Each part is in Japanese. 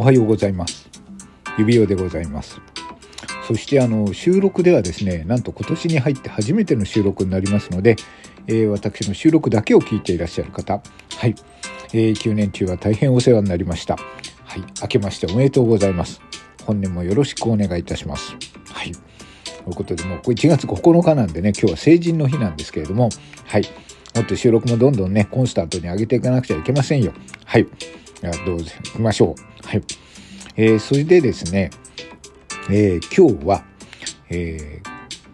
おはようございます。指輪でございます。そしてあの収録ではですね、なんと今年に入って初めての収録になりますので、えー、私の収録だけを聞いていらっしゃる方、はい、えー、9年中は大変お世話になりました。はい、明けましておめでとうございます。本年もよろしくお願いいたします。はい。ということで、もうこれ1月9日なんでね、今日は成人の日なんですけれども、はい。もっと収録もどんどんね、コンスタントに上げていかなくちゃいけませんよ。はい。どうぞ行きましょう。はい。えー、それでですね、えー、今日は、え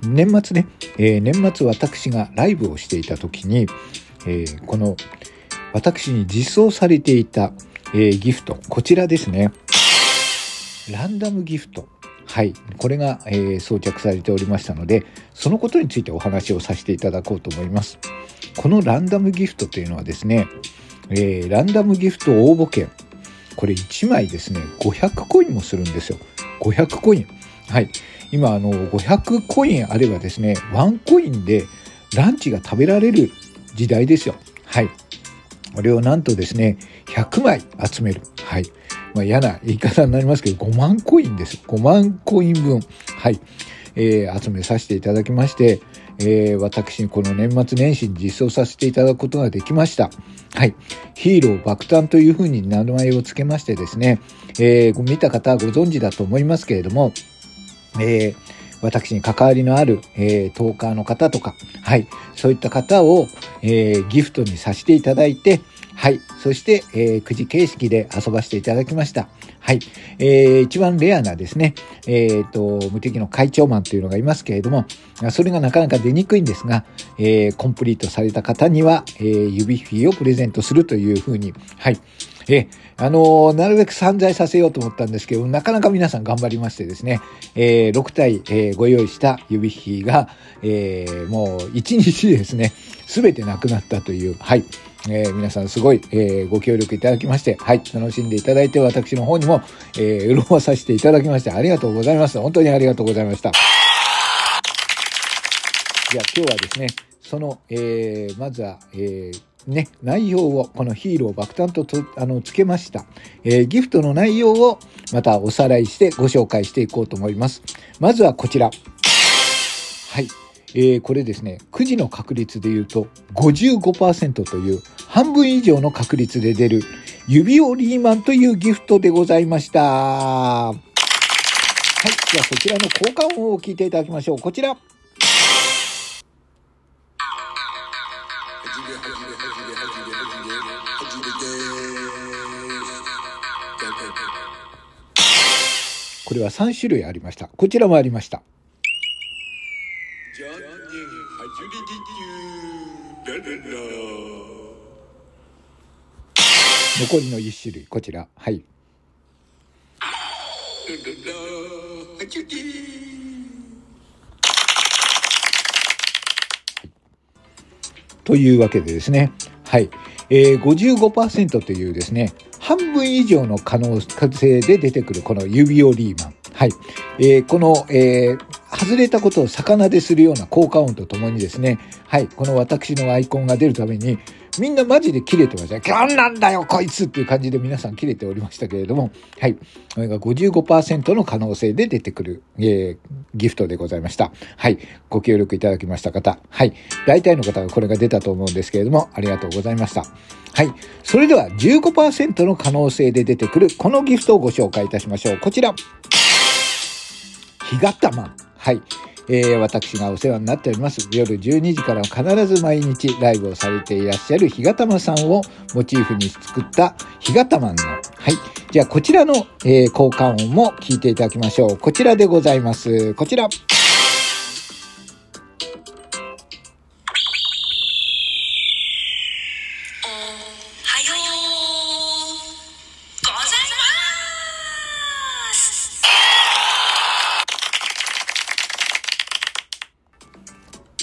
ー、年末ね、えー、年末私がライブをしていた時に、えー、この私に実装されていた、えー、ギフト、こちらですね。ランダムギフト。はい。これが、えー、装着されておりましたので、そのことについてお話をさせていただこうと思います。このランダムギフトというのはですね、えー、ランダムギフト応募券。これ1枚ですね、500コインもするんですよ。500コイン。はい。今、あの、500コインあればですね、ワンコインでランチが食べられる時代ですよ。はい。これをなんとですね、100枚集める。はい。まあ、嫌な言い方になりますけど、5万コインです。5万コイン分。はい。えー、集めさせていただきまして、えー、私、この年末年始に実装させていただくことができました。はい。ヒーロー爆誕というふうに名前を付けましてですね、えー、見た方はご存知だと思いますけれども、えー、私に関わりのある、えー、トーカーの方とか、はい、そういった方を、えー、ギフトにさせていただいて、はい。そして、えー、くじ形式で遊ばせていただきました。はい。えー、一番レアなですね、えっ、ー、と、無敵の会長マンというのがいますけれども、それがなかなか出にくいんですが、えー、コンプリートされた方には、えー、指フィーをプレゼントするというふうに、はい。えあのー、なるべく散財させようと思ったんですけど、なかなか皆さん頑張りましてですね、えー、6体、えー、ご用意した指引きが、えー、もう1日ですね、すべてなくなったという、はい。えー、皆さんすごい、えー、ご協力いただきまして、はい、楽しんでいただいて、私の方にも、えー、潤わさせていただきまして、ありがとうございます。本当にありがとうございました。じゃあ今日はですね、その、えー、まずは、えー、ね、内容を、このヒーロー爆誕ととあのつけました、えー、ギフトの内容をまたおさらいしてご紹介していこうと思います。まずはこちら。はい。えー、これですね、くじの確率で言うと55%という半分以上の確率で出る指折りマンというギフトでございました。はい。じゃあそちらの交換音を聞いていただきましょう。こちら。これは3種類ありました。こちらもありました。残りの1種類、こちら。はい。というわけでですね。はい。えー、55%というですね、半分以上の可能性で出てくるこの指折リーマン。はい。えー、この、えー、外れたことを魚でするような効果音とともにですね、はい、この私のアイコンが出るために、みんなマジで切れてました。今日なんだよ、こいつっていう感じで皆さん切れておりましたけれども、はい。これが55%の可能性で出てくる、えー、ギフトでございました。はい。ご協力いただきました方、はい。大体の方がこれが出たと思うんですけれども、ありがとうございました。はい。それでは15%の可能性で出てくるこのギフトをご紹介いたしましょう。こちら。干潟マン。はい。えー、私がお世話になっております。夜12時から必ず毎日ライブをされていらっしゃるひがたまさんをモチーフに作ったひがたまんの、はい。じゃあこちらの、えー、交換音も聞いていただきましょう。こちらでございます。こちら。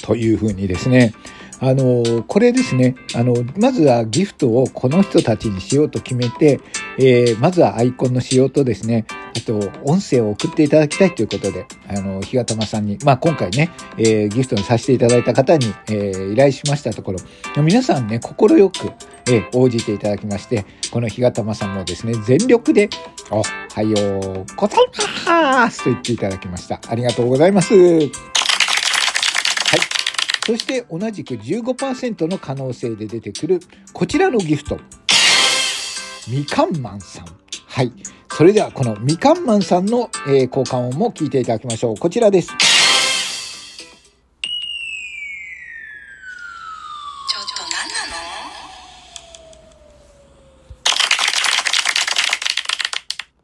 というふうにですね、あの、これですね、あの、まずはギフトをこの人たちにしようと決めて、えー、まずはアイコンの仕様とですね、あと、音声を送っていただきたいということで、あの、日がたまさんに、まあ今回ね、えー、ギフトにさせていただいた方に、えー、依頼しましたところ、皆さんね、快く、えー、応じていただきまして、この日がたまさんもですね、全力で、おはようございますと言っていただきました。ありがとうございます。はい。そして同じく15%の可能性で出てくるこちらのギフト。みかんマンさん。はい。それではこのみかんマンさんの、えー、交換音も聞いていただきましょう。こちらです。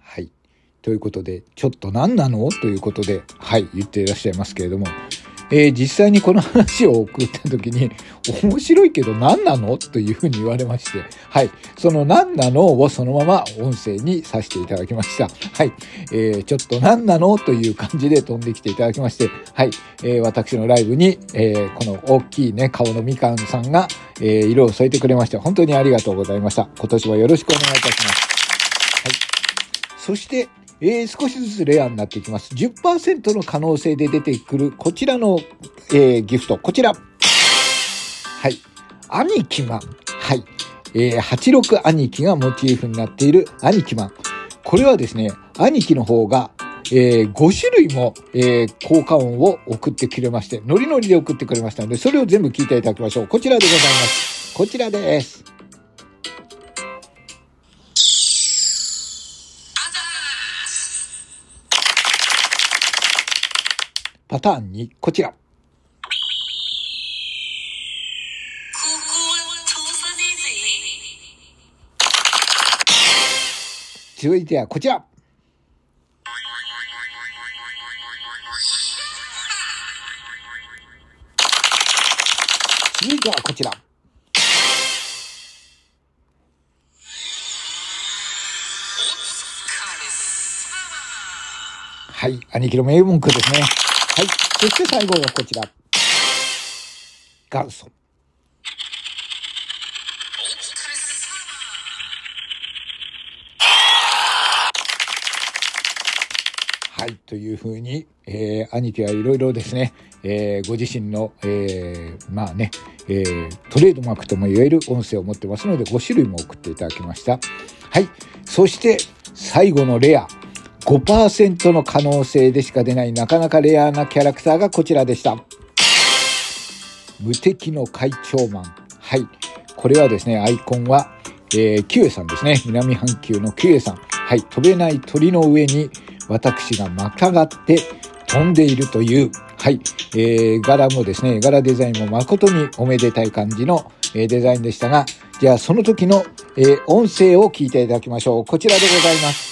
はい。ということで、ちょっと何なの？ということで、はい、言っていらっしゃいますけれども、えー、実際にこの話を送った時に、面白いけど何なの？というふうに言われまして、はい。その何なのをそのまま音声にさせていただきました。はい。えー、ちょっと何なの？という感じで飛んできていただきまして、はい。えー、私のライブに、えー、この大きいね、顔のみかんさんが、えー、色を添えてくれまして、本当にありがとうございました。今年はよろしくお願いいたします。はい。そして、えー、少しずつレアになっていきます。10%の可能性で出てくるこちらの、えー、ギフト。こちら。はい。兄貴マン。はい。えー、86兄貴がモチーフになっている兄貴マン。これはですね、兄貴の方が、えー、5種類も、えー、効果音を送ってくれまして、ノリノリで送ってくれましたので、それを全部聞いていただきましょう。こちらでございます。こちらです。パターン2、こちら。続いてはこちら。続いてはこちら。はい。兄貴の名文句ですね。はい。そして最後がこちら。ガルソン。はい。というふうに、えー、兄貴はいろいろですね、えー、ご自身の、えー、まあね、えー、トレードマークとも言える音声を持ってますので、5種類も送っていただきました。はい。そして、最後のレア。5%の可能性でしか出ないなかなかレアなキャラクターがこちらでした。無敵の会長マン。はい。これはですね、アイコンは、えー、キュエさんですね。南半球のキュエさん。はい。飛べない鳥の上に私がまたがって飛んでいるという、はい。えー、柄もですね、柄デザインも誠におめでたい感じの、え、デザインでしたが、じゃあその時の、えー、音声を聞いていただきましょう。こちらでございます。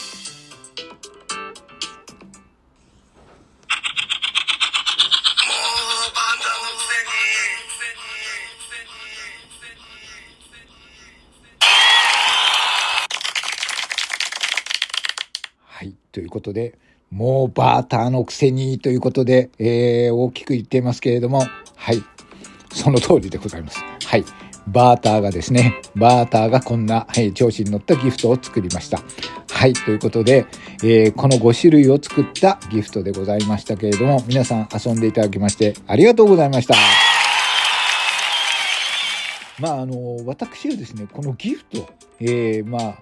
はいということで、もうバーターのくせにということで、えー、大きく言っていますけれども、はい。その通りでございます。はい。バーターがですね、バーターがこんな、はい、調子に乗ったギフトを作りました。はい。ということで、えー、この5種類を作ったギフトでございましたけれども、皆さん遊んでいただきましてありがとうございました。まあ、あの、私はですね、このギフト、えー、まあ、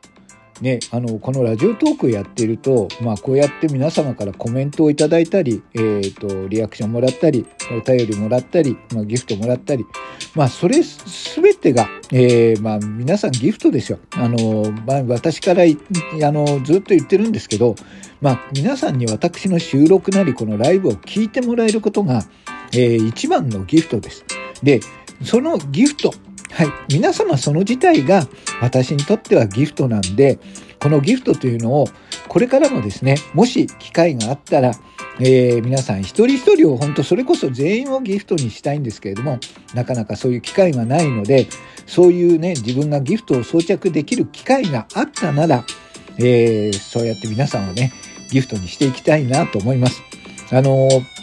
ね、あの、このラジオトークやってると、まあ、こうやって皆様からコメントをいただいたり、え、ー、と、リアクションもらったり、お便りもらったり、まあ、ギフトもらったり、まあ、それすべてが、えー、まあ、皆さんギフトですよ。あの、まあ、私から、あの、ずっと言ってるんですけど、まあ、皆さんに私の収録なり、このライブを聞いてもらえることが、えー、一番のギフトです。で、そのギフト、はい。皆様その自体が私にとってはギフトなんで、このギフトというのをこれからもですね、もし機会があったら、えー、皆さん一人一人を本当それこそ全員をギフトにしたいんですけれども、なかなかそういう機会がないので、そういうね、自分がギフトを装着できる機会があったなら、えー、そうやって皆さんをね、ギフトにしていきたいなと思います。あのー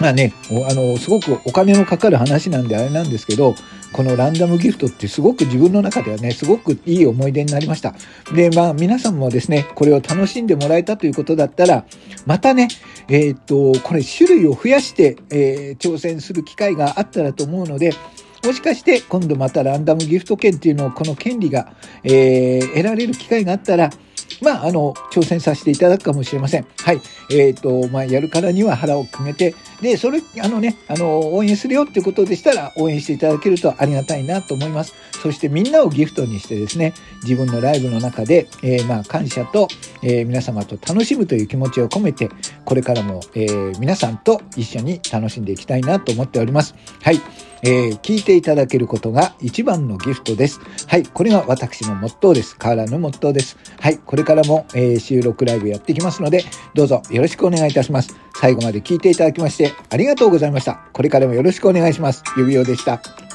まあね、あの、すごくお金のかかる話なんであれなんですけど、このランダムギフトってすごく自分の中ではね、すごくいい思い出になりました。で、まあ皆さんもですね、これを楽しんでもらえたということだったら、またね、えー、っと、これ種類を増やして、えー、挑戦する機会があったらと思うので、もしかして今度またランダムギフト券っていうのをこの権利が、えー、得られる機会があったら、まあ、あの、挑戦させていただくかもしれません。はい。えっ、ー、と、まあ、やるからには腹をくめて、で、それ、あのね、あの、応援するよっていうことでしたら、応援していただけるとありがたいなと思います。そしてみんなをギフトにしてですね、自分のライブの中で、えー、まあ、感謝と、えー、皆様と楽しむという気持ちを込めて、これからも、え、皆さんと一緒に楽しんでいきたいなと思っております。はい。えー、聞いていただけることが一番のギフトです。はい。これが私のモットーです。変わらぬモットーです。はい。これからも、えー、収録ライブやっていきますので、どうぞよろしくお願いいたします。最後まで聞いていただきましてありがとうございました。これからもよろしくお願いします。指輪でした。